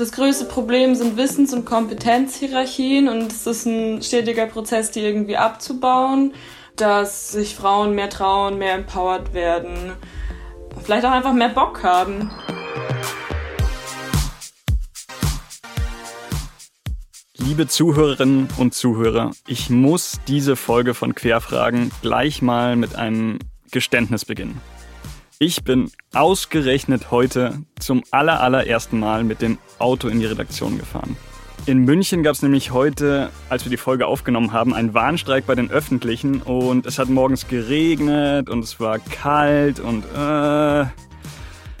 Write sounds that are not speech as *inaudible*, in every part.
Das größte Problem sind Wissens- und Kompetenzhierarchien und es ist ein stetiger Prozess, die irgendwie abzubauen, dass sich Frauen mehr trauen, mehr empowered werden, vielleicht auch einfach mehr Bock haben. Liebe Zuhörerinnen und Zuhörer, ich muss diese Folge von Querfragen gleich mal mit einem Geständnis beginnen. Ich bin ausgerechnet heute zum allerallerersten Mal mit dem Auto in die Redaktion gefahren. In München gab es nämlich heute, als wir die Folge aufgenommen haben, einen Warnstreik bei den Öffentlichen und es hat morgens geregnet und es war kalt und äh.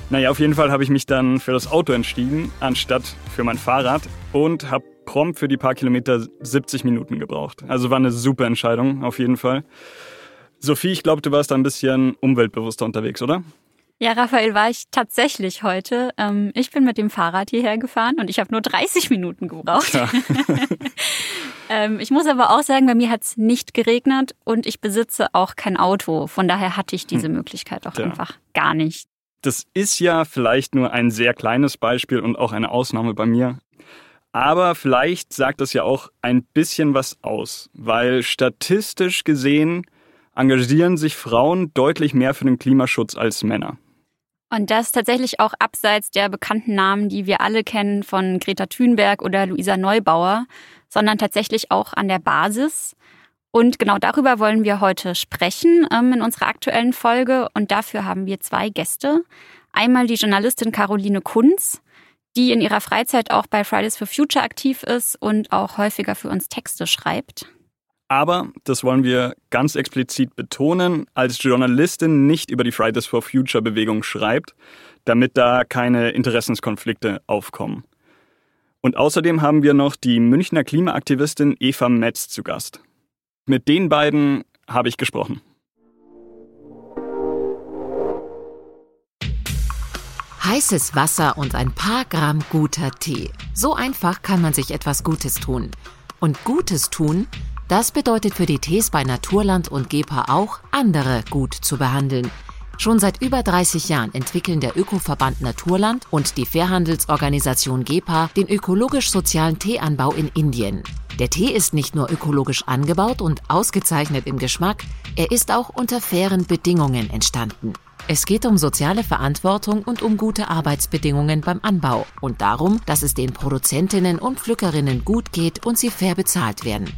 Naja, auf jeden Fall habe ich mich dann für das Auto entschieden, anstatt für mein Fahrrad und habe prompt für die paar Kilometer 70 Minuten gebraucht. Also war eine super Entscheidung, auf jeden Fall. Sophie, ich glaube, du warst da ein bisschen umweltbewusster unterwegs, oder? Ja, Raphael, war ich tatsächlich heute. Ähm, ich bin mit dem Fahrrad hierher gefahren und ich habe nur 30 Minuten gebraucht. Ja. *laughs* ähm, ich muss aber auch sagen, bei mir hat es nicht geregnet und ich besitze auch kein Auto. Von daher hatte ich diese hm. Möglichkeit auch ja. einfach gar nicht. Das ist ja vielleicht nur ein sehr kleines Beispiel und auch eine Ausnahme bei mir. Aber vielleicht sagt das ja auch ein bisschen was aus, weil statistisch gesehen engagieren sich Frauen deutlich mehr für den Klimaschutz als Männer. Und das tatsächlich auch abseits der bekannten Namen, die wir alle kennen von Greta Thunberg oder Luisa Neubauer, sondern tatsächlich auch an der Basis. Und genau darüber wollen wir heute sprechen ähm, in unserer aktuellen Folge. Und dafür haben wir zwei Gäste. Einmal die Journalistin Caroline Kunz, die in ihrer Freizeit auch bei Fridays for Future aktiv ist und auch häufiger für uns Texte schreibt. Aber, das wollen wir ganz explizit betonen, als Journalistin nicht über die Fridays for Future Bewegung schreibt, damit da keine Interessenskonflikte aufkommen. Und außerdem haben wir noch die Münchner Klimaaktivistin Eva Metz zu Gast. Mit den beiden habe ich gesprochen. Heißes Wasser und ein paar Gramm guter Tee. So einfach kann man sich etwas Gutes tun. Und Gutes tun das bedeutet für die Tees bei Naturland und GEPA auch, andere gut zu behandeln. Schon seit über 30 Jahren entwickeln der Ökoverband Naturland und die Fairhandelsorganisation GEPA den ökologisch-sozialen Teeanbau in Indien. Der Tee ist nicht nur ökologisch angebaut und ausgezeichnet im Geschmack, er ist auch unter fairen Bedingungen entstanden. Es geht um soziale Verantwortung und um gute Arbeitsbedingungen beim Anbau und darum, dass es den Produzentinnen und Pflückerinnen gut geht und sie fair bezahlt werden.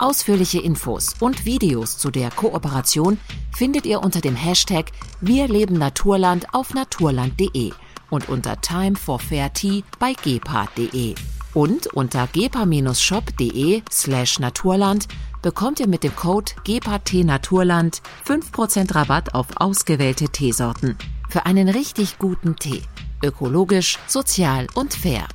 Ausführliche Infos und Videos zu der Kooperation findet ihr unter dem Hashtag Wir leben Naturland auf naturland.de und unter Time for Fair Tea bei gepa.de. Und unter gepa-shop.de slash naturland bekommt ihr mit dem Code GEPA-Tee-Naturland 5% Rabatt auf ausgewählte Teesorten. Für einen richtig guten Tee. Ökologisch, sozial und fair.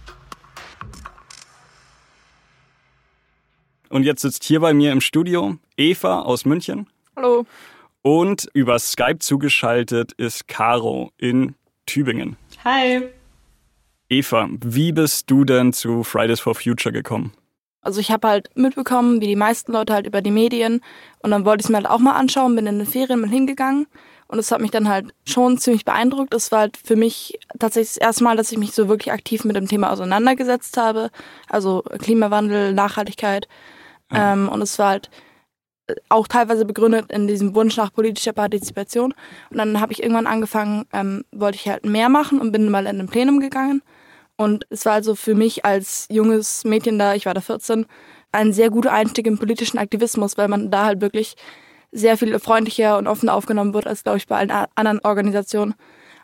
Und jetzt sitzt hier bei mir im Studio Eva aus München. Hallo. Und über Skype zugeschaltet ist Caro in Tübingen. Hi. Eva, wie bist du denn zu Fridays for Future gekommen? Also ich habe halt mitbekommen, wie die meisten Leute halt über die Medien und dann wollte ich es mir halt auch mal anschauen, bin in den Ferien mal hingegangen und es hat mich dann halt schon ziemlich beeindruckt. Es war halt für mich tatsächlich das erste Mal, dass ich mich so wirklich aktiv mit dem Thema auseinandergesetzt habe. Also Klimawandel, Nachhaltigkeit ähm, und es war halt äh, auch teilweise begründet in diesem Wunsch nach politischer Partizipation. Und dann habe ich irgendwann angefangen, ähm, wollte ich halt mehr machen und bin mal in ein Plenum gegangen. Und es war also für mich als junges Mädchen da, ich war da 14, ein sehr guter Einstieg im politischen Aktivismus, weil man da halt wirklich sehr viel freundlicher und offener aufgenommen wird als, glaube ich, bei allen anderen Organisationen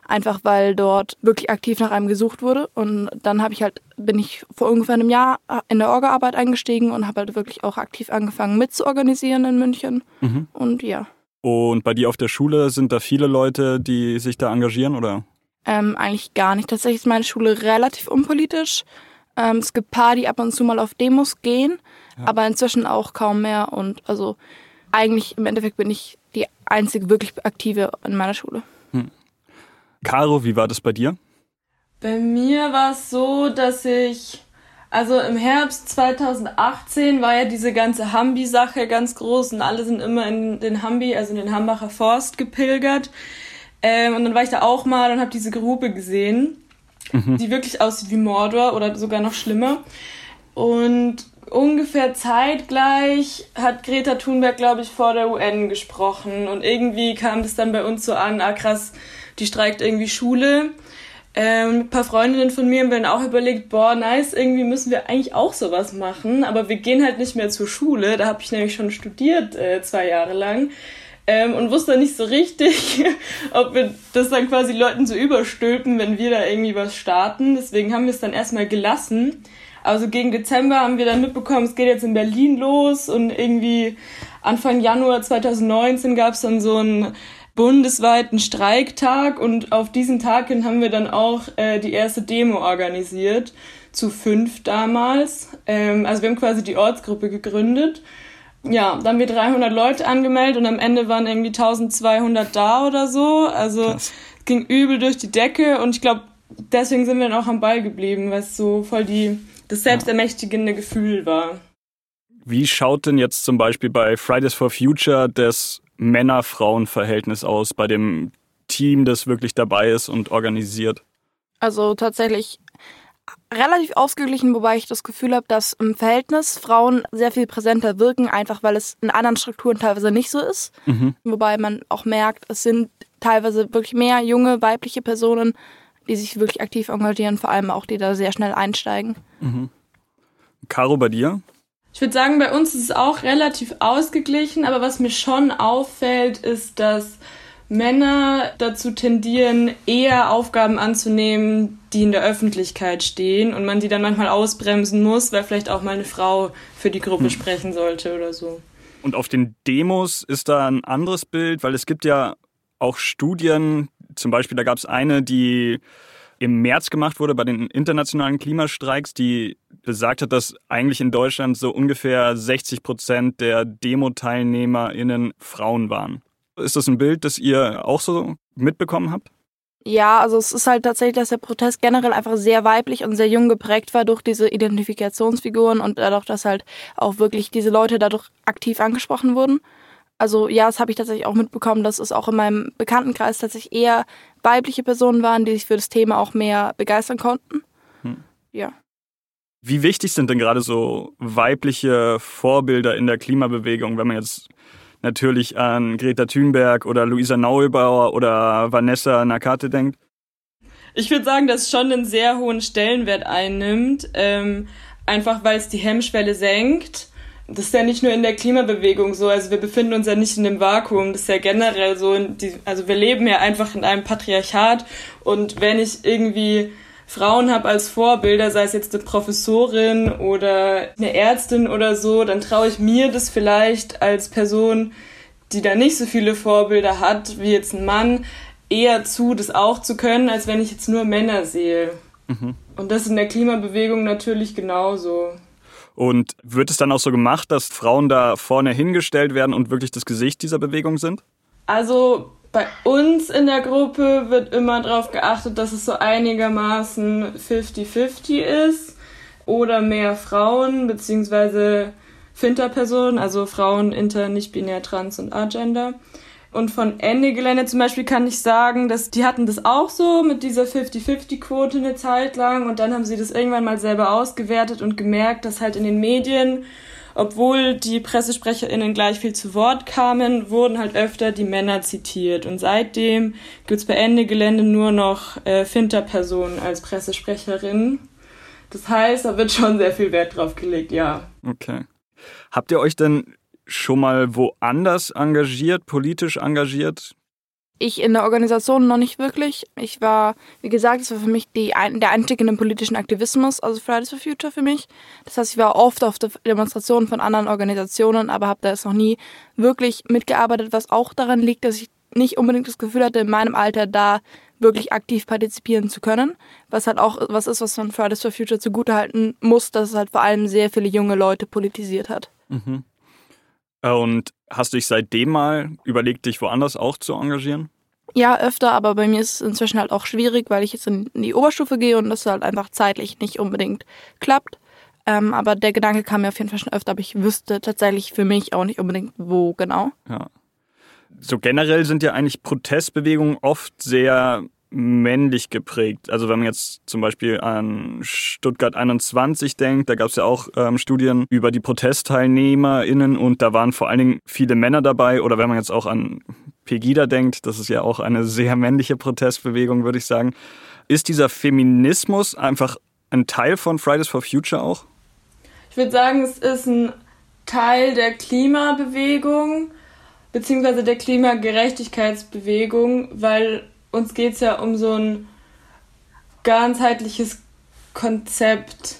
einfach weil dort wirklich aktiv nach einem gesucht wurde. Und dann habe ich halt, bin ich vor ungefähr einem Jahr in der Orga-Arbeit eingestiegen und habe halt wirklich auch aktiv angefangen mitzuorganisieren in München. Mhm. Und ja. Und bei dir auf der Schule sind da viele Leute, die sich da engagieren, oder? Ähm, eigentlich gar nicht. Tatsächlich ist meine Schule relativ unpolitisch. Ähm, es gibt paar, die ab und zu mal auf Demos gehen, ja. aber inzwischen auch kaum mehr. Und also eigentlich im Endeffekt bin ich die einzige wirklich aktive in meiner Schule. Caro, wie war das bei dir? Bei mir war es so, dass ich, also im Herbst 2018 war ja diese ganze Hambi-Sache ganz groß und alle sind immer in den Hambi, also in den Hambacher Forst gepilgert. Ähm, und dann war ich da auch mal und habe diese Grube gesehen. mhm. die wirklich aussieht wie Mordor oder sogar noch schlimmer. Und ungefähr zeitgleich hat Greta Thunberg, glaube ich, vor der UN gesprochen. Und irgendwie kam das dann bei uns so an, ah krass, die streikt irgendwie Schule. Ähm, ein paar Freundinnen von mir haben dann auch überlegt, boah, nice, irgendwie müssen wir eigentlich auch sowas machen, aber wir gehen halt nicht mehr zur Schule. Da habe ich nämlich schon studiert, äh, zwei Jahre lang. Ähm, und wusste nicht so richtig, *laughs* ob wir das dann quasi Leuten so überstülpen, wenn wir da irgendwie was starten. Deswegen haben wir es dann erstmal gelassen. Also gegen Dezember haben wir dann mitbekommen, es geht jetzt in Berlin los und irgendwie Anfang Januar 2019 gab es dann so einen bundesweiten Streiktag und auf diesen Tag hin haben wir dann auch äh, die erste Demo organisiert, zu fünf damals. Ähm, also wir haben quasi die Ortsgruppe gegründet. Ja, dann haben wir 300 Leute angemeldet und am Ende waren irgendwie 1200 da oder so. Also es ging übel durch die Decke und ich glaube, deswegen sind wir dann auch am Ball geblieben, weil es so voll die das selbstermächtigende Gefühl war. Wie schaut denn jetzt zum Beispiel bei Fridays for Future das Männer-Frauen-Verhältnis aus, bei dem Team, das wirklich dabei ist und organisiert? Also tatsächlich relativ ausgeglichen, wobei ich das Gefühl habe, dass im Verhältnis Frauen sehr viel präsenter wirken, einfach weil es in anderen Strukturen teilweise nicht so ist. Mhm. Wobei man auch merkt, es sind teilweise wirklich mehr junge weibliche Personen, die sich wirklich aktiv engagieren, vor allem auch die da sehr schnell einsteigen. Mhm. Caro, bei dir? Ich würde sagen, bei uns ist es auch relativ ausgeglichen, aber was mir schon auffällt, ist, dass Männer dazu tendieren, eher Aufgaben anzunehmen, die in der Öffentlichkeit stehen und man die dann manchmal ausbremsen muss, weil vielleicht auch mal eine Frau für die Gruppe hm. sprechen sollte oder so. Und auf den Demos ist da ein anderes Bild, weil es gibt ja auch Studien, zum Beispiel, da gab es eine, die im März gemacht wurde bei den internationalen Klimastreiks, die besagt hat, dass eigentlich in Deutschland so ungefähr 60 Prozent der Demo-TeilnehmerInnen Frauen waren. Ist das ein Bild, das ihr auch so mitbekommen habt? Ja, also es ist halt tatsächlich, dass der Protest generell einfach sehr weiblich und sehr jung geprägt war durch diese Identifikationsfiguren und dadurch, dass halt auch wirklich diese Leute dadurch aktiv angesprochen wurden. Also ja, das habe ich tatsächlich auch mitbekommen, dass es auch in meinem Bekanntenkreis tatsächlich eher weibliche Personen waren, die sich für das Thema auch mehr begeistern konnten. Hm. Ja. Wie wichtig sind denn gerade so weibliche Vorbilder in der Klimabewegung, wenn man jetzt natürlich an Greta Thunberg oder Luisa Neubauer oder Vanessa Nakate denkt? Ich würde sagen, dass es schon einen sehr hohen Stellenwert einnimmt, ähm, einfach weil es die Hemmschwelle senkt das ist ja nicht nur in der Klimabewegung so, also wir befinden uns ja nicht in einem Vakuum, das ist ja generell so, die, also wir leben ja einfach in einem Patriarchat und wenn ich irgendwie Frauen habe als Vorbilder, sei es jetzt eine Professorin oder eine Ärztin oder so, dann traue ich mir das vielleicht als Person, die da nicht so viele Vorbilder hat, wie jetzt ein Mann, eher zu, das auch zu können, als wenn ich jetzt nur Männer sehe. Mhm. Und das in der Klimabewegung natürlich genauso. Und wird es dann auch so gemacht, dass Frauen da vorne hingestellt werden und wirklich das Gesicht dieser Bewegung sind? Also bei uns in der Gruppe wird immer darauf geachtet, dass es so einigermaßen 50-50 ist oder mehr Frauen beziehungsweise Finterpersonen, also Frauen, inter, nicht binär, trans und agender. Und von Ende Gelände zum Beispiel kann ich sagen, dass die hatten das auch so mit dieser 50-50-Quote eine Zeit lang und dann haben sie das irgendwann mal selber ausgewertet und gemerkt, dass halt in den Medien, obwohl die PressesprecherInnen gleich viel zu Wort kamen, wurden halt öfter die Männer zitiert. Und seitdem gibt's bei Ende Gelände nur noch äh, Finterpersonen als Pressesprecherinnen. Das heißt, da wird schon sehr viel Wert drauf gelegt, ja. Okay. Habt ihr euch denn schon mal woanders engagiert, politisch engagiert? Ich in der Organisation noch nicht wirklich. Ich war, wie gesagt, es war für mich die, der Einstieg in den politischen Aktivismus, also Fridays for Future für mich. Das heißt, ich war oft auf Demonstrationen von anderen Organisationen, aber habe da jetzt noch nie wirklich mitgearbeitet, was auch daran liegt, dass ich nicht unbedingt das Gefühl hatte, in meinem Alter da wirklich aktiv partizipieren zu können. Was halt auch was ist, was man Fridays for Future zugutehalten muss, dass es halt vor allem sehr viele junge Leute politisiert hat. Mhm. Und hast du dich seitdem mal überlegt, dich woanders auch zu engagieren? Ja, öfter, aber bei mir ist es inzwischen halt auch schwierig, weil ich jetzt in die Oberstufe gehe und das halt einfach zeitlich nicht unbedingt klappt. Ähm, aber der Gedanke kam mir auf jeden Fall schon öfter, aber ich wüsste tatsächlich für mich auch nicht unbedingt, wo genau. Ja. So generell sind ja eigentlich Protestbewegungen oft sehr männlich geprägt. Also wenn man jetzt zum Beispiel an Stuttgart 21 denkt, da gab es ja auch ähm, Studien über die ProtestteilnehmerInnen und da waren vor allen Dingen viele Männer dabei. Oder wenn man jetzt auch an Pegida denkt, das ist ja auch eine sehr männliche Protestbewegung, würde ich sagen. Ist dieser Feminismus einfach ein Teil von Fridays for Future auch? Ich würde sagen, es ist ein Teil der Klimabewegung beziehungsweise der Klimagerechtigkeitsbewegung, weil uns geht es ja um so ein ganzheitliches Konzept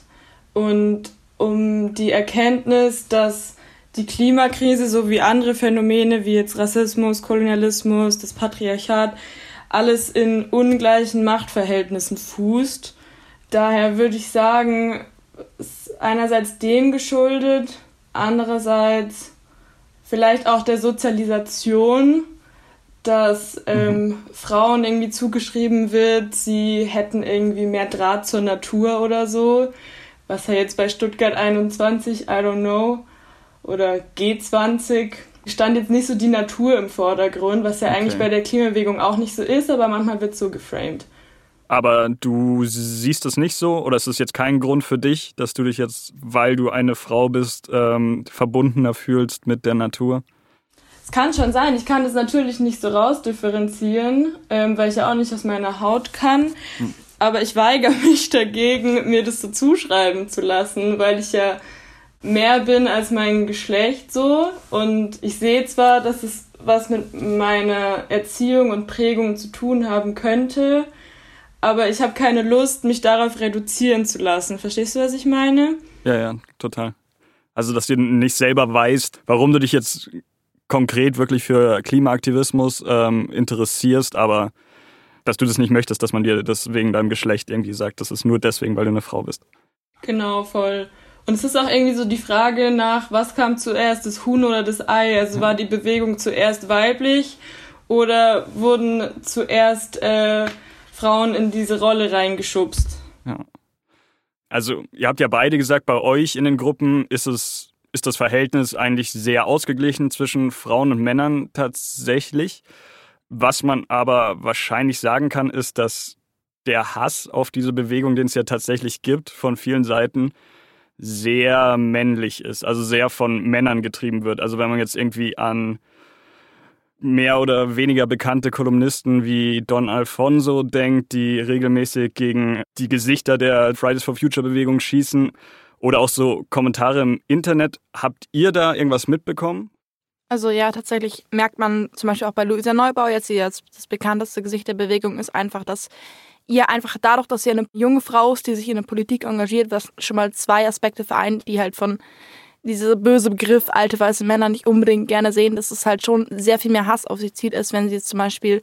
und um die Erkenntnis, dass die Klimakrise sowie andere Phänomene wie jetzt Rassismus, Kolonialismus, das Patriarchat, alles in ungleichen Machtverhältnissen fußt. Daher würde ich sagen, ist einerseits dem geschuldet, andererseits vielleicht auch der Sozialisation dass ähm, mhm. Frauen irgendwie zugeschrieben wird, sie hätten irgendwie mehr Draht zur Natur oder so. Was ja jetzt bei Stuttgart 21, I don't know, oder G20 stand jetzt nicht so die Natur im Vordergrund, was ja okay. eigentlich bei der Klimabewegung auch nicht so ist, aber manchmal wird so geframed. Aber du siehst es nicht so oder ist es jetzt kein Grund für dich, dass du dich jetzt, weil du eine Frau bist, ähm, verbundener fühlst mit der Natur? Kann schon sein. Ich kann das natürlich nicht so rausdifferenzieren, ähm, weil ich ja auch nicht aus meiner Haut kann. Hm. Aber ich weigere *laughs* mich dagegen, mir das so zuschreiben zu lassen, weil ich ja mehr bin als mein Geschlecht so. Und ich sehe zwar, dass es was mit meiner Erziehung und Prägung zu tun haben könnte, aber ich habe keine Lust, mich darauf reduzieren zu lassen. Verstehst du, was ich meine? Ja, ja, total. Also, dass du nicht selber weißt, warum du dich jetzt konkret wirklich für Klimaaktivismus ähm, interessierst, aber dass du das nicht möchtest, dass man dir das wegen deinem Geschlecht irgendwie sagt, das ist nur deswegen, weil du eine Frau bist. Genau, voll. Und es ist auch irgendwie so die Frage nach, was kam zuerst, das Huhn oder das Ei? Also war die Bewegung zuerst weiblich oder wurden zuerst äh, Frauen in diese Rolle reingeschubst? Ja. Also ihr habt ja beide gesagt, bei euch in den Gruppen ist es ist das Verhältnis eigentlich sehr ausgeglichen zwischen Frauen und Männern tatsächlich. Was man aber wahrscheinlich sagen kann, ist, dass der Hass auf diese Bewegung, den es ja tatsächlich gibt, von vielen Seiten, sehr männlich ist, also sehr von Männern getrieben wird. Also wenn man jetzt irgendwie an mehr oder weniger bekannte Kolumnisten wie Don Alfonso denkt, die regelmäßig gegen die Gesichter der Fridays for Future Bewegung schießen, oder auch so Kommentare im Internet. Habt ihr da irgendwas mitbekommen? Also ja, tatsächlich merkt man zum Beispiel auch bei Luisa Neubau, jetzt die jetzt das bekannteste Gesicht der Bewegung ist einfach, dass ihr einfach dadurch, dass sie eine junge Frau ist, die sich in der Politik engagiert, was schon mal zwei Aspekte vereint, die halt von dieser böse Begriff alte weiße Männer nicht unbedingt gerne sehen, dass es halt schon sehr viel mehr Hass auf sie zieht, als wenn sie jetzt zum Beispiel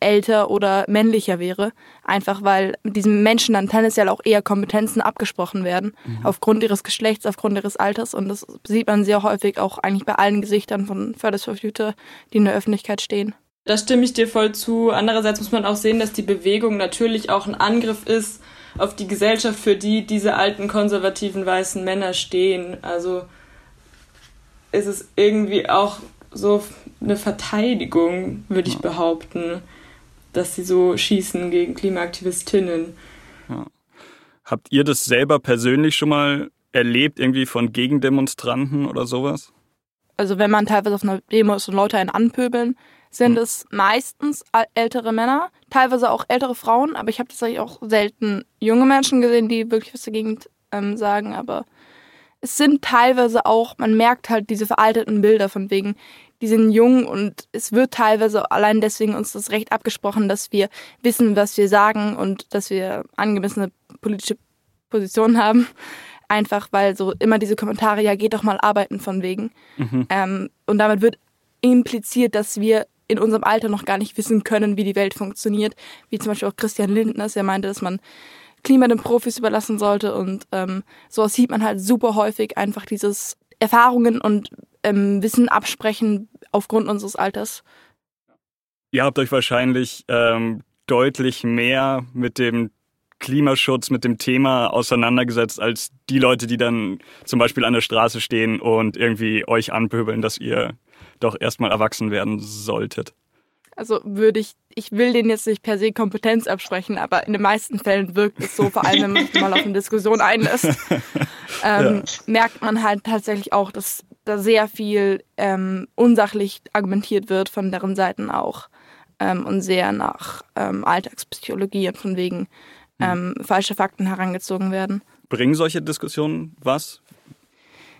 älter oder männlicher wäre. Einfach weil mit diesen Menschen dann tendenziell auch eher Kompetenzen abgesprochen werden, mhm. aufgrund ihres Geschlechts, aufgrund ihres Alters. Und das sieht man sehr häufig auch eigentlich bei allen Gesichtern von Fridays for Future, die in der Öffentlichkeit stehen. Da stimme ich dir voll zu. Andererseits muss man auch sehen, dass die Bewegung natürlich auch ein Angriff ist auf die Gesellschaft, für die diese alten konservativen weißen Männer stehen. Also ist es irgendwie auch so eine Verteidigung, würde ich behaupten dass sie so schießen gegen Klimaaktivistinnen. Ja. Habt ihr das selber persönlich schon mal erlebt, irgendwie von Gegendemonstranten oder sowas? Also wenn man teilweise auf einer Demo ist und Leute einen anpöbeln, sind hm. es meistens ältere Männer, teilweise auch ältere Frauen, aber ich habe tatsächlich auch selten junge Menschen gesehen, die wirklich was dagegen ähm, sagen, aber es sind teilweise auch, man merkt halt diese veralteten Bilder von wegen, die sind jung und es wird teilweise allein deswegen uns das Recht abgesprochen, dass wir wissen, was wir sagen und dass wir angemessene politische Positionen haben. Einfach weil so immer diese Kommentare, ja, geht doch mal arbeiten von wegen. Mhm. Ähm, und damit wird impliziert, dass wir in unserem Alter noch gar nicht wissen können, wie die Welt funktioniert. Wie zum Beispiel auch Christian Lindner, der meinte, dass man Klima den Profis überlassen sollte. Und ähm, sowas sieht man halt super häufig, einfach dieses Erfahrungen und ähm, Wissen absprechen aufgrund unseres Alters. Ihr habt euch wahrscheinlich ähm, deutlich mehr mit dem Klimaschutz, mit dem Thema auseinandergesetzt als die Leute, die dann zum Beispiel an der Straße stehen und irgendwie euch anpöbeln, dass ihr doch erstmal erwachsen werden solltet. Also würde ich, ich will denen jetzt nicht per se Kompetenz absprechen, aber in den meisten Fällen wirkt es so, vor allem wenn man sich mal auf eine Diskussion einlässt, *laughs* ähm, ja. merkt man halt tatsächlich auch, dass da sehr viel ähm, unsachlich argumentiert wird von deren Seiten auch ähm, und sehr nach ähm, Alltagspsychologie und von wegen hm. ähm, falsche Fakten herangezogen werden. Bringen solche Diskussionen was?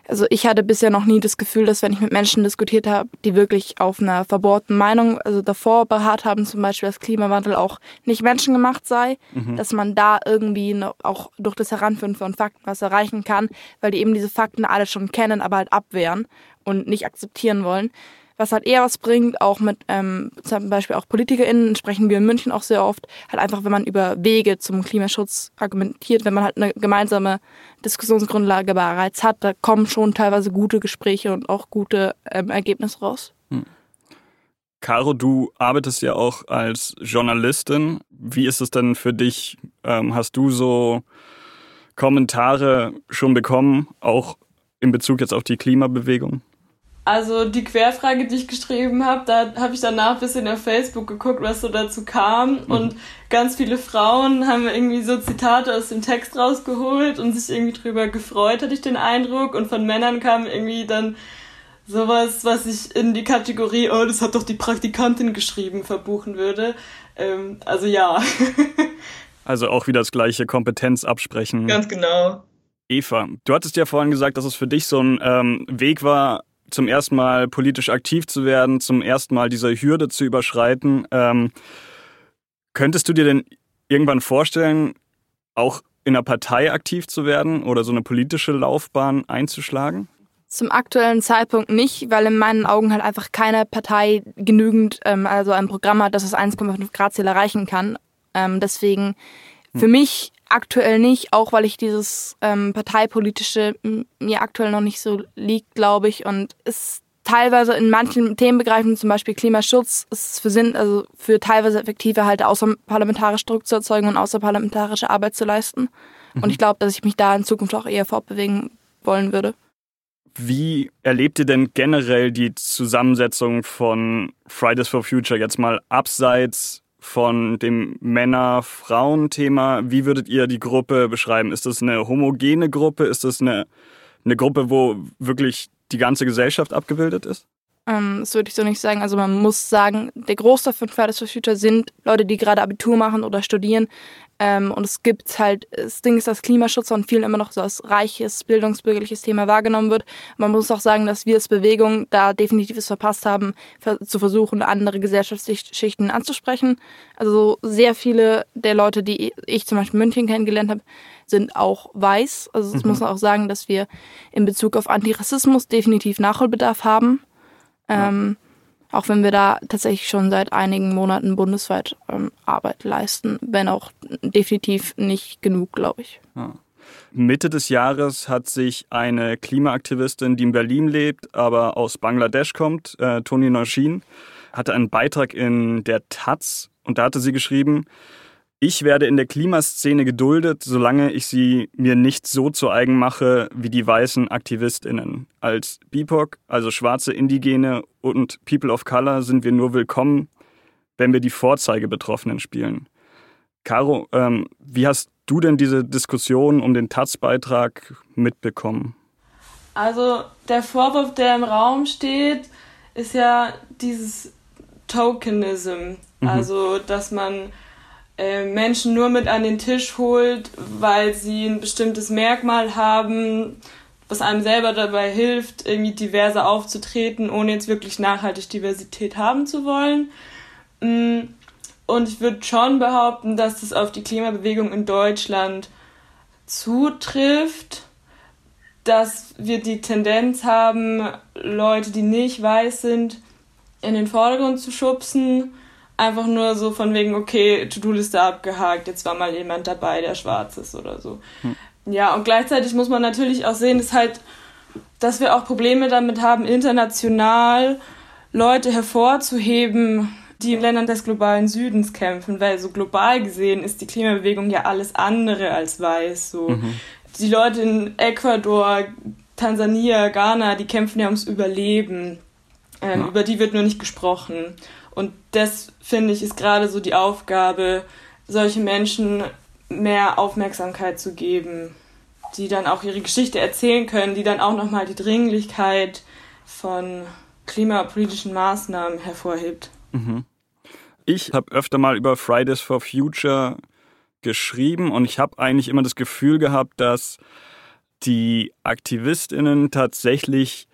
Also ich hatte bisher noch nie das Gefühl, dass wenn ich mit Menschen diskutiert habe, die wirklich auf einer verbohrten Meinung, also davor beharrt haben, zum Beispiel, dass Klimawandel auch nicht menschengemacht sei, mhm. dass man da irgendwie auch durch das Heranführen von Fakten was erreichen kann, weil die eben diese Fakten alle schon kennen, aber halt abwehren und nicht akzeptieren wollen was halt eher was bringt, auch mit ähm, zum Beispiel auch PolitikerInnen, sprechen wir in München auch sehr oft, halt einfach, wenn man über Wege zum Klimaschutz argumentiert, wenn man halt eine gemeinsame Diskussionsgrundlage bereits hat, da kommen schon teilweise gute Gespräche und auch gute ähm, Ergebnisse raus. Hm. Caro, du arbeitest ja auch als Journalistin. Wie ist es denn für dich? Ähm, hast du so Kommentare schon bekommen, auch in Bezug jetzt auf die Klimabewegung? Also die Querfrage, die ich geschrieben habe, da habe ich danach ein bisschen auf Facebook geguckt, was so dazu kam. Mhm. Und ganz viele Frauen haben irgendwie so Zitate aus dem Text rausgeholt und sich irgendwie drüber gefreut, hatte ich den Eindruck. Und von Männern kam irgendwie dann sowas, was ich in die Kategorie, oh, das hat doch die Praktikantin geschrieben, verbuchen würde. Ähm, also ja. *laughs* also auch wieder das gleiche Kompetenz absprechen. Ganz genau. Eva, du hattest ja vorhin gesagt, dass es für dich so ein ähm, Weg war, zum ersten Mal politisch aktiv zu werden, zum ersten Mal diese Hürde zu überschreiten. Ähm, könntest du dir denn irgendwann vorstellen, auch in einer Partei aktiv zu werden oder so eine politische Laufbahn einzuschlagen? Zum aktuellen Zeitpunkt nicht, weil in meinen Augen halt einfach keine Partei genügend, ähm, also ein Programm hat, das das 1,5 Grad Ziel erreichen kann. Ähm, deswegen für hm. mich aktuell nicht, auch weil ich dieses ähm, parteipolitische mir aktuell noch nicht so liegt, glaube ich, und es teilweise in manchen Themenbegriffen, zum Beispiel Klimaschutz, ist für Sinn, also für teilweise effektive halt außerparlamentarische Druck zu erzeugen und außerparlamentarische Arbeit zu leisten. Mhm. Und ich glaube, dass ich mich da in Zukunft auch eher fortbewegen wollen würde. Wie erlebt ihr denn generell die Zusammensetzung von Fridays for Future jetzt mal abseits von dem Männer-Frauen-Thema. Wie würdet ihr die Gruppe beschreiben? Ist das eine homogene Gruppe? Ist das eine, eine Gruppe, wo wirklich die ganze Gesellschaft abgebildet ist? Ähm, das würde ich so nicht sagen. Also man muss sagen, der Großteil von Fridays for Future sind Leute, die gerade Abitur machen oder studieren. Ähm, und es gibt halt, das Ding ist, dass Klimaschutz von vielen immer noch so als reiches, bildungsbürgerliches Thema wahrgenommen wird. Man muss auch sagen, dass wir als Bewegung da definitiv es verpasst haben, zu versuchen, andere Gesellschaftsschichten anzusprechen. Also sehr viele der Leute, die ich zum Beispiel in München kennengelernt habe, sind auch weiß. Also es mhm. muss auch sagen, dass wir in Bezug auf Antirassismus definitiv Nachholbedarf haben. Ähm, auch wenn wir da tatsächlich schon seit einigen Monaten bundesweit ähm, Arbeit leisten, wenn auch definitiv nicht genug, glaube ich. Ja. Mitte des Jahres hat sich eine Klimaaktivistin, die in Berlin lebt, aber aus Bangladesch kommt, äh, Toni Noshin, hatte einen Beitrag in der Taz und da hatte sie geschrieben, ich werde in der Klimaszene geduldet, solange ich sie mir nicht so zu eigen mache wie die weißen AktivistInnen. Als BIPOC, also schwarze Indigene und People of Color, sind wir nur willkommen, wenn wir die Vorzeigebetroffenen spielen. Caro, ähm, wie hast du denn diese Diskussion um den Taz-Beitrag mitbekommen? Also der Vorwurf, der im Raum steht, ist ja dieses Tokenism. Mhm. Also, dass man äh, Menschen nur mit an den Tisch holt, weil sie ein bestimmtes Merkmal haben, was einem selber dabei hilft, irgendwie diverser aufzutreten, ohne jetzt wirklich nachhaltig Diversität haben zu wollen. Mm, und ich würde schon behaupten, dass das auf die Klimabewegung in Deutschland zutrifft, dass wir die Tendenz haben, Leute, die nicht weiß sind, in den Vordergrund zu schubsen einfach nur so von wegen, okay, To-Do-Liste abgehakt, jetzt war mal jemand dabei, der schwarz ist oder so. Hm. Ja, und gleichzeitig muss man natürlich auch sehen, dass halt, dass wir auch Probleme damit haben, international Leute hervorzuheben, die in Ländern des globalen Südens kämpfen, weil so global gesehen ist die Klimabewegung ja alles andere als weiß. So. Mhm. Die Leute in Ecuador, Tansania, Ghana, die kämpfen ja ums Überleben. Ähm, ja. Über die wird nur nicht gesprochen. Das, finde ich, ist gerade so die Aufgabe, solche Menschen mehr Aufmerksamkeit zu geben, die dann auch ihre Geschichte erzählen können, die dann auch nochmal die Dringlichkeit von klimapolitischen Maßnahmen hervorhebt. Mhm. Ich habe öfter mal über Fridays for Future geschrieben und ich habe eigentlich immer das Gefühl gehabt, dass die Aktivistinnen tatsächlich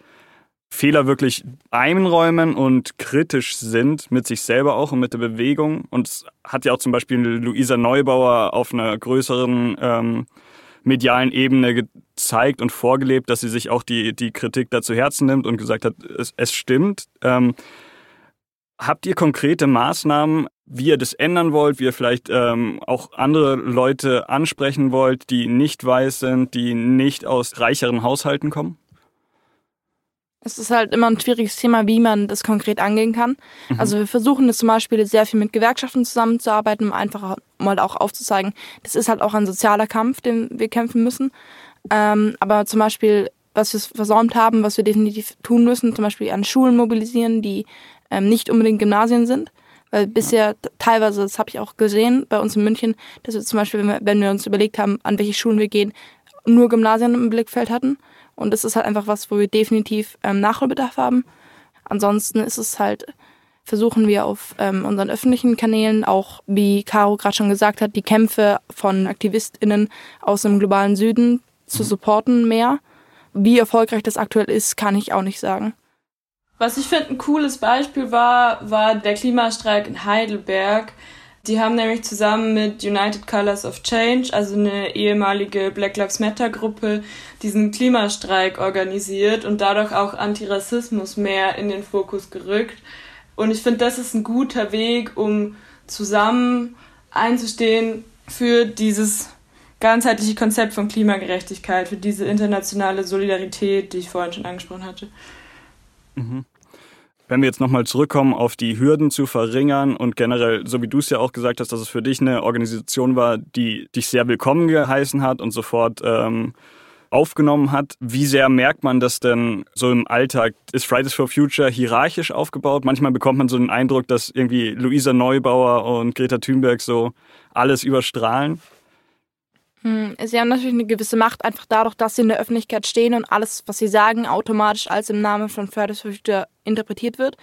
Fehler wirklich einräumen und kritisch sind mit sich selber auch und mit der Bewegung. Und es hat ja auch zum Beispiel Luisa Neubauer auf einer größeren ähm, medialen Ebene gezeigt und vorgelebt, dass sie sich auch die, die Kritik da zu Herzen nimmt und gesagt hat, es, es stimmt. Ähm, habt ihr konkrete Maßnahmen, wie ihr das ändern wollt, wie ihr vielleicht ähm, auch andere Leute ansprechen wollt, die nicht weiß sind, die nicht aus reicheren Haushalten kommen? Es ist halt immer ein schwieriges Thema, wie man das konkret angehen kann. Mhm. Also wir versuchen das zum Beispiel sehr viel mit Gewerkschaften zusammenzuarbeiten, um einfach mal auch aufzuzeigen, das ist halt auch ein sozialer Kampf, den wir kämpfen müssen. Ähm, aber zum Beispiel, was wir versäumt haben, was wir definitiv tun müssen, zum Beispiel an Schulen mobilisieren, die ähm, nicht unbedingt Gymnasien sind. Weil bisher teilweise, das habe ich auch gesehen bei uns in München, dass wir zum Beispiel, wenn wir, wenn wir uns überlegt haben, an welche Schulen wir gehen, nur Gymnasien im Blickfeld hatten. Und das ist halt einfach was, wo wir definitiv ähm, Nachholbedarf haben. Ansonsten ist es halt, versuchen wir auf ähm, unseren öffentlichen Kanälen auch, wie Caro gerade schon gesagt hat, die Kämpfe von AktivistInnen aus dem globalen Süden zu mhm. supporten mehr. Wie erfolgreich das aktuell ist, kann ich auch nicht sagen. Was ich finde ein cooles Beispiel war, war der Klimastreik in Heidelberg. Die haben nämlich zusammen mit United Colors of Change, also eine ehemalige Black Lives Matter Gruppe, diesen Klimastreik organisiert und dadurch auch Antirassismus mehr in den Fokus gerückt. Und ich finde, das ist ein guter Weg, um zusammen einzustehen für dieses ganzheitliche Konzept von Klimagerechtigkeit, für diese internationale Solidarität, die ich vorhin schon angesprochen hatte. Mhm. Wenn wir jetzt nochmal zurückkommen auf die Hürden zu verringern und generell, so wie du es ja auch gesagt hast, dass es für dich eine Organisation war, die dich sehr willkommen geheißen hat und sofort ähm, aufgenommen hat. Wie sehr merkt man das denn so im Alltag? Ist Fridays for Future hierarchisch aufgebaut? Manchmal bekommt man so den Eindruck, dass irgendwie Luisa Neubauer und Greta Thunberg so alles überstrahlen. Hm, sie haben natürlich eine gewisse Macht, einfach dadurch, dass sie in der Öffentlichkeit stehen und alles, was sie sagen, automatisch als im Namen von Fridays for Future interpretiert wird.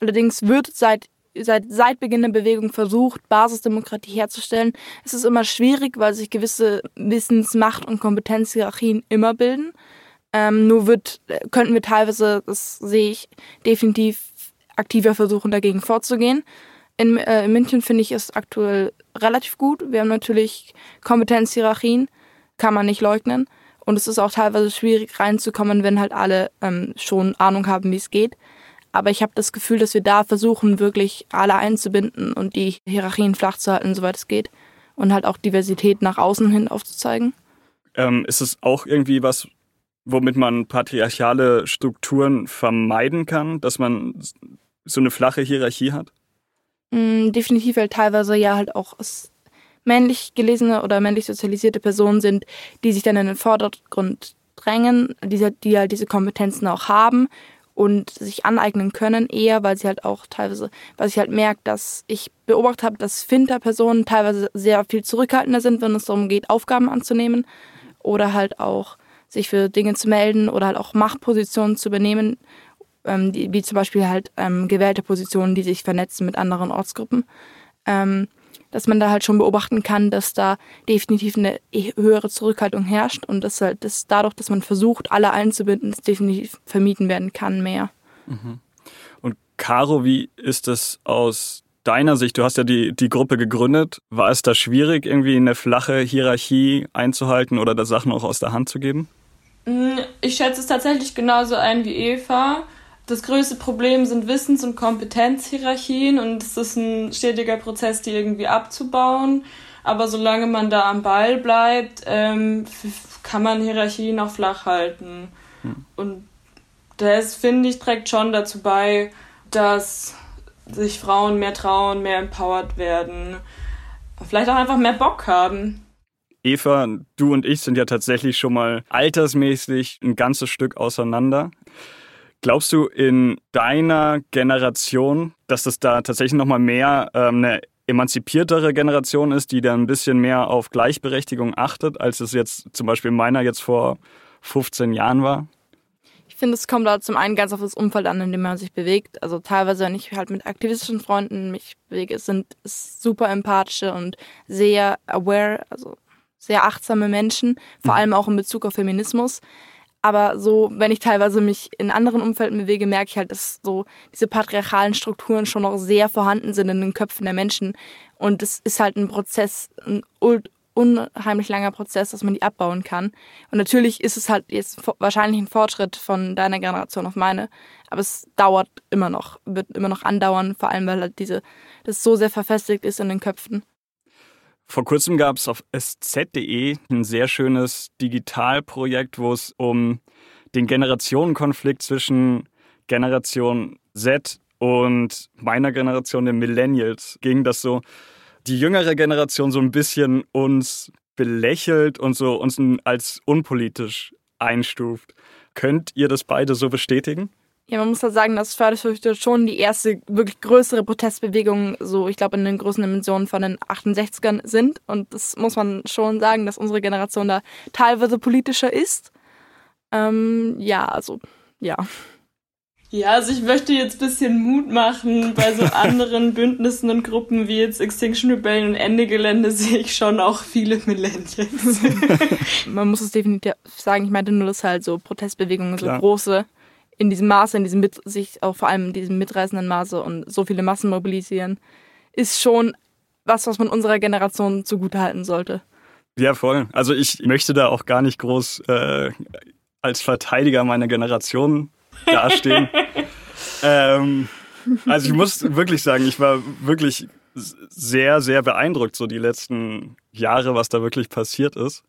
Allerdings wird seit, seit, seit Beginn der Bewegung versucht, Basisdemokratie herzustellen. Es ist immer schwierig, weil sich gewisse Wissens-, Macht- und Kompetenzhierarchien immer bilden. Ähm, nur wird, könnten wir teilweise, das sehe ich, definitiv aktiver versuchen, dagegen vorzugehen. In, äh, in München finde ich es aktuell relativ gut. Wir haben natürlich Kompetenzhierarchien, kann man nicht leugnen. Und es ist auch teilweise schwierig reinzukommen, wenn halt alle ähm, schon Ahnung haben, wie es geht. Aber ich habe das Gefühl, dass wir da versuchen, wirklich alle einzubinden und die Hierarchien flach zu halten, soweit es geht. Und halt auch Diversität nach außen hin aufzuzeigen. Ähm, ist es auch irgendwie was, womit man patriarchale Strukturen vermeiden kann, dass man so eine flache Hierarchie hat? Mh, definitiv, weil teilweise ja halt auch männlich gelesene oder männlich sozialisierte Personen sind, die sich dann in den Vordergrund drängen, die, die halt diese Kompetenzen auch haben und sich aneignen können, eher, weil sie halt auch teilweise, weil ich halt merke, dass ich beobachtet habe, dass Finter-Personen teilweise sehr viel zurückhaltender sind, wenn es darum geht, Aufgaben anzunehmen oder halt auch sich für Dinge zu melden oder halt auch Machtpositionen zu übernehmen, ähm, die, wie zum Beispiel halt ähm, gewählte Positionen, die sich vernetzen mit anderen Ortsgruppen. Ähm, dass man da halt schon beobachten kann, dass da definitiv eine höhere Zurückhaltung herrscht und dass halt das dadurch, dass man versucht, alle einzubinden, das definitiv vermieden werden kann mehr. Mhm. Und Caro, wie ist das aus deiner Sicht? Du hast ja die, die Gruppe gegründet. War es da schwierig, irgendwie eine flache Hierarchie einzuhalten oder da Sachen auch aus der Hand zu geben? Mm, ich schätze es tatsächlich genauso ein wie Eva das größte Problem sind Wissens- und Kompetenzhierarchien und es ist ein stetiger Prozess, die irgendwie abzubauen. Aber solange man da am Ball bleibt, ähm, kann man Hierarchien auch flach halten. Hm. Und das, finde ich, trägt schon dazu bei, dass sich Frauen mehr trauen, mehr empowered werden, vielleicht auch einfach mehr Bock haben. Eva, du und ich sind ja tatsächlich schon mal altersmäßig ein ganzes Stück auseinander. Glaubst du, in deiner Generation dass das da tatsächlich nochmal mehr ähm, eine emanzipiertere Generation ist, die da ein bisschen mehr auf Gleichberechtigung achtet, als es jetzt zum Beispiel meiner jetzt vor 15 Jahren war? Ich finde, es kommt da zum einen ganz auf das Umfeld an, in dem man sich bewegt. Also teilweise, wenn ich halt mit aktivistischen Freunden mich bewege, sind es super empathische und sehr aware, also sehr achtsame Menschen, vor mhm. allem auch in Bezug auf Feminismus. Aber so, wenn ich teilweise mich in anderen Umfelden bewege, merke ich halt, dass so diese patriarchalen Strukturen schon noch sehr vorhanden sind in den Köpfen der Menschen. Und es ist halt ein Prozess, ein unheimlich langer Prozess, dass man die abbauen kann. Und natürlich ist es halt jetzt wahrscheinlich ein Fortschritt von deiner Generation auf meine, aber es dauert immer noch, wird immer noch andauern, vor allem weil halt diese, das so sehr verfestigt ist in den Köpfen. Vor kurzem gab es auf sz.de ein sehr schönes Digitalprojekt, wo es um den Generationenkonflikt zwischen Generation Z und meiner Generation, den Millennials, ging, das so die jüngere Generation so ein bisschen uns belächelt und so uns als unpolitisch einstuft. Könnt ihr das beide so bestätigen? Ja, man muss halt sagen, dass Förderfrüchte schon die erste wirklich größere Protestbewegung, so ich glaube in den großen Dimensionen von den 68ern sind. Und das muss man schon sagen, dass unsere Generation da teilweise politischer ist. Ähm, ja, also ja. Ja, also ich möchte jetzt ein bisschen Mut machen. Bei so *laughs* anderen Bündnissen und Gruppen wie jetzt Extinction Rebellion und Ende Gelände sehe ich schon auch viele Millennials. *laughs* Man muss es definitiv sagen, ich meinte nur, dass halt so Protestbewegungen Klar. so große in diesem Maße, in diesem mit, sich auch vor allem in diesem mitreißenden Maße und so viele Massen mobilisieren, ist schon was, was man unserer Generation zugutehalten sollte. Ja, voll. Also ich möchte da auch gar nicht groß äh, als Verteidiger meiner Generation *laughs* dastehen. ähm, also ich muss wirklich sagen, ich war wirklich sehr, sehr beeindruckt, so die letzten Jahre, was da wirklich passiert ist.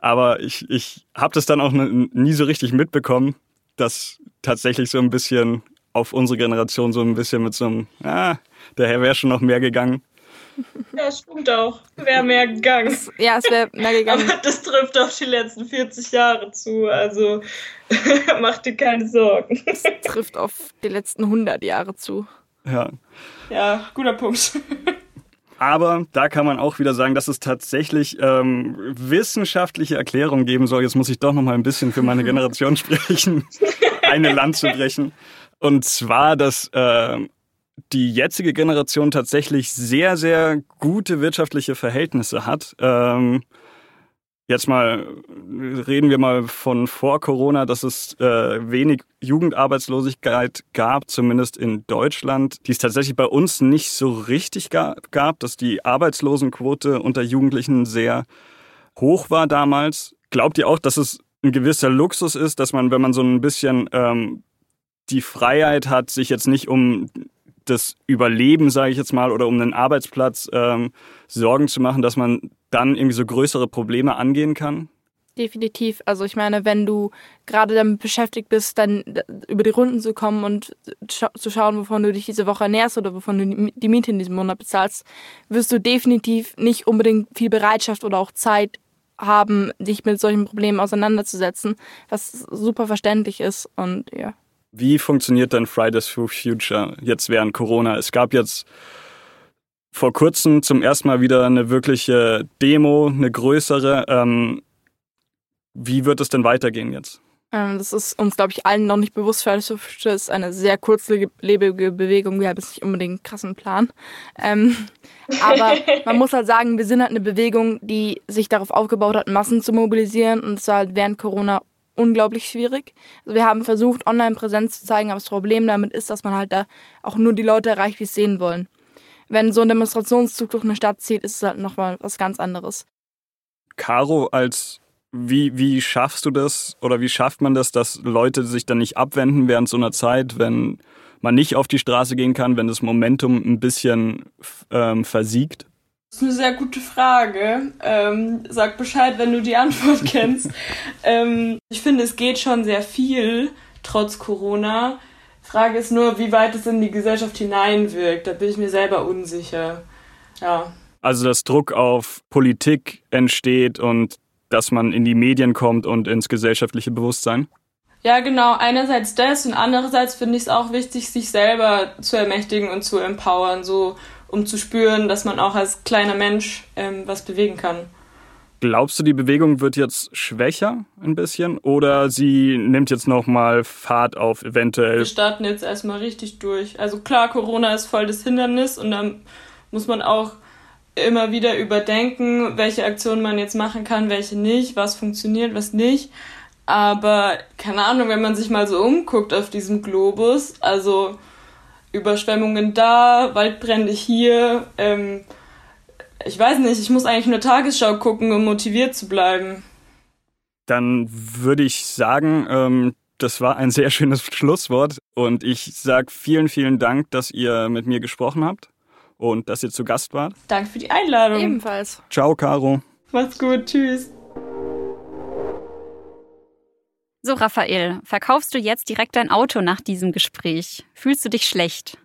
Aber ich, ich habe das dann auch nie so richtig mitbekommen, dass tatsächlich so ein bisschen auf unsere Generation so ein bisschen mit so einem, ah, daher wäre schon noch mehr gegangen. Ja, stimmt auch. Wäre mehr gegangen. Ja, es wäre mehr gegangen. Aber das trifft auch die letzten 40 Jahre zu. Also *laughs* mach dir keine Sorgen. Das trifft auf die letzten 100 Jahre zu. Ja. Ja, guter Punkt. Aber da kann man auch wieder sagen, dass es tatsächlich ähm, wissenschaftliche Erklärungen geben soll. Jetzt muss ich doch noch mal ein bisschen für meine Generation *laughs* sprechen, eine Lanze brechen. Und zwar, dass äh, die jetzige Generation tatsächlich sehr, sehr gute wirtschaftliche Verhältnisse hat. Ähm, Jetzt mal reden wir mal von vor Corona, dass es äh, wenig Jugendarbeitslosigkeit gab, zumindest in Deutschland, die es tatsächlich bei uns nicht so richtig gab, dass die Arbeitslosenquote unter Jugendlichen sehr hoch war damals. Glaubt ihr auch, dass es ein gewisser Luxus ist, dass man, wenn man so ein bisschen ähm, die Freiheit hat, sich jetzt nicht um das Überleben, sage ich jetzt mal, oder um einen Arbeitsplatz ähm, Sorgen zu machen, dass man dann irgendwie so größere Probleme angehen kann? Definitiv. Also ich meine, wenn du gerade damit beschäftigt bist, dann über die Runden zu kommen und scha zu schauen, wovon du dich diese Woche ernährst oder wovon du die Miete in diesem Monat bezahlst, wirst du definitiv nicht unbedingt viel Bereitschaft oder auch Zeit haben, dich mit solchen Problemen auseinanderzusetzen, was super verständlich ist und ja. Wie funktioniert denn Fridays for Future jetzt während Corona? Es gab jetzt vor kurzem zum ersten Mal wieder eine wirkliche Demo, eine größere. Ähm, wie wird es denn weitergehen jetzt? Ähm, das ist uns, glaube ich, allen noch nicht bewusst. Fridays for Future ist eine sehr kurzlebige Bewegung. Wir haben jetzt nicht unbedingt einen krassen Plan. Ähm, *laughs* aber man muss halt sagen, wir sind halt eine Bewegung, die sich darauf aufgebaut hat, Massen zu mobilisieren. Und es war halt während Corona unglaublich schwierig. Also wir haben versucht, online Präsenz zu zeigen, aber das Problem damit ist, dass man halt da auch nur die Leute erreicht, die es sehen wollen. Wenn so ein Demonstrationszug durch eine Stadt zieht, ist es halt nochmal was ganz anderes. Caro, als wie, wie schaffst du das oder wie schafft man das, dass Leute sich dann nicht abwenden während so einer Zeit, wenn man nicht auf die Straße gehen kann, wenn das Momentum ein bisschen ähm, versiegt? Das ist eine sehr gute Frage. Ähm, sag Bescheid, wenn du die Antwort *laughs* kennst. ähm, ich finde, es geht schon sehr viel, trotz Corona. Frage ist nur, wie weit es in die Gesellschaft hineinwirkt. Da bin ich mir selber unsicher. Ja. Also, dass Druck auf Politik entsteht und dass man in die Medien kommt und ins gesellschaftliche Bewusstsein? Ja, genau. Einerseits das und andererseits finde ich es auch wichtig, sich selber zu ermächtigen und zu empowern, so um zu spüren, dass man auch als kleiner Mensch ähm, was bewegen kann. Glaubst du, die Bewegung wird jetzt schwächer ein bisschen oder sie nimmt jetzt noch mal Fahrt auf eventuell? Wir starten jetzt erstmal richtig durch. Also klar, Corona ist voll das Hindernis und dann muss man auch immer wieder überdenken, welche Aktionen man jetzt machen kann, welche nicht, was funktioniert, was nicht. Aber keine Ahnung, wenn man sich mal so umguckt auf diesem Globus, also Überschwemmungen da, Waldbrände hier, ähm, ich weiß nicht, ich muss eigentlich nur Tagesschau gucken, um motiviert zu bleiben. Dann würde ich sagen, ähm, das war ein sehr schönes *laughs* Schlusswort und ich sage vielen, vielen Dank, dass ihr mit mir gesprochen habt und dass ihr zu Gast wart. Danke für die Einladung. Ebenfalls. Ciao, Caro. Macht's gut, tschüss. So, Raphael, verkaufst du jetzt direkt dein Auto nach diesem Gespräch? Fühlst du dich schlecht?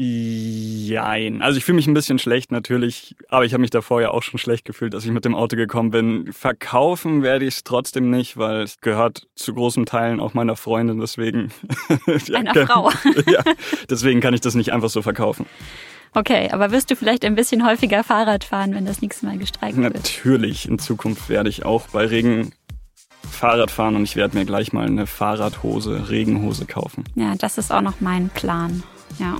Jein. Also ich fühle mich ein bisschen schlecht natürlich, aber ich habe mich davor ja auch schon schlecht gefühlt, dass ich mit dem Auto gekommen bin. Verkaufen werde ich es trotzdem nicht, weil es gehört zu großen Teilen auch meiner Freundin, deswegen. *laughs* ja, Einer Frau. *laughs* ja, deswegen kann ich das nicht einfach so verkaufen. Okay, aber wirst du vielleicht ein bisschen häufiger Fahrrad fahren, wenn das nächste Mal gestreikt wird? Natürlich. In Zukunft werde ich auch bei Regen Fahrrad fahren und ich werde mir gleich mal eine Fahrradhose, Regenhose kaufen. Ja, das ist auch noch mein Plan. Ja.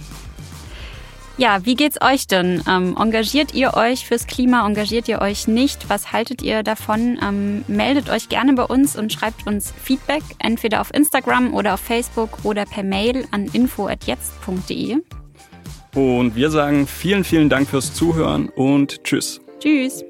Ja, wie geht's euch denn? Ähm, engagiert ihr euch fürs Klima? Engagiert ihr euch nicht? Was haltet ihr davon? Ähm, meldet euch gerne bei uns und schreibt uns Feedback, entweder auf Instagram oder auf Facebook oder per Mail an info@jetzt.de. Und wir sagen vielen, vielen Dank fürs Zuhören und tschüss. Tschüss.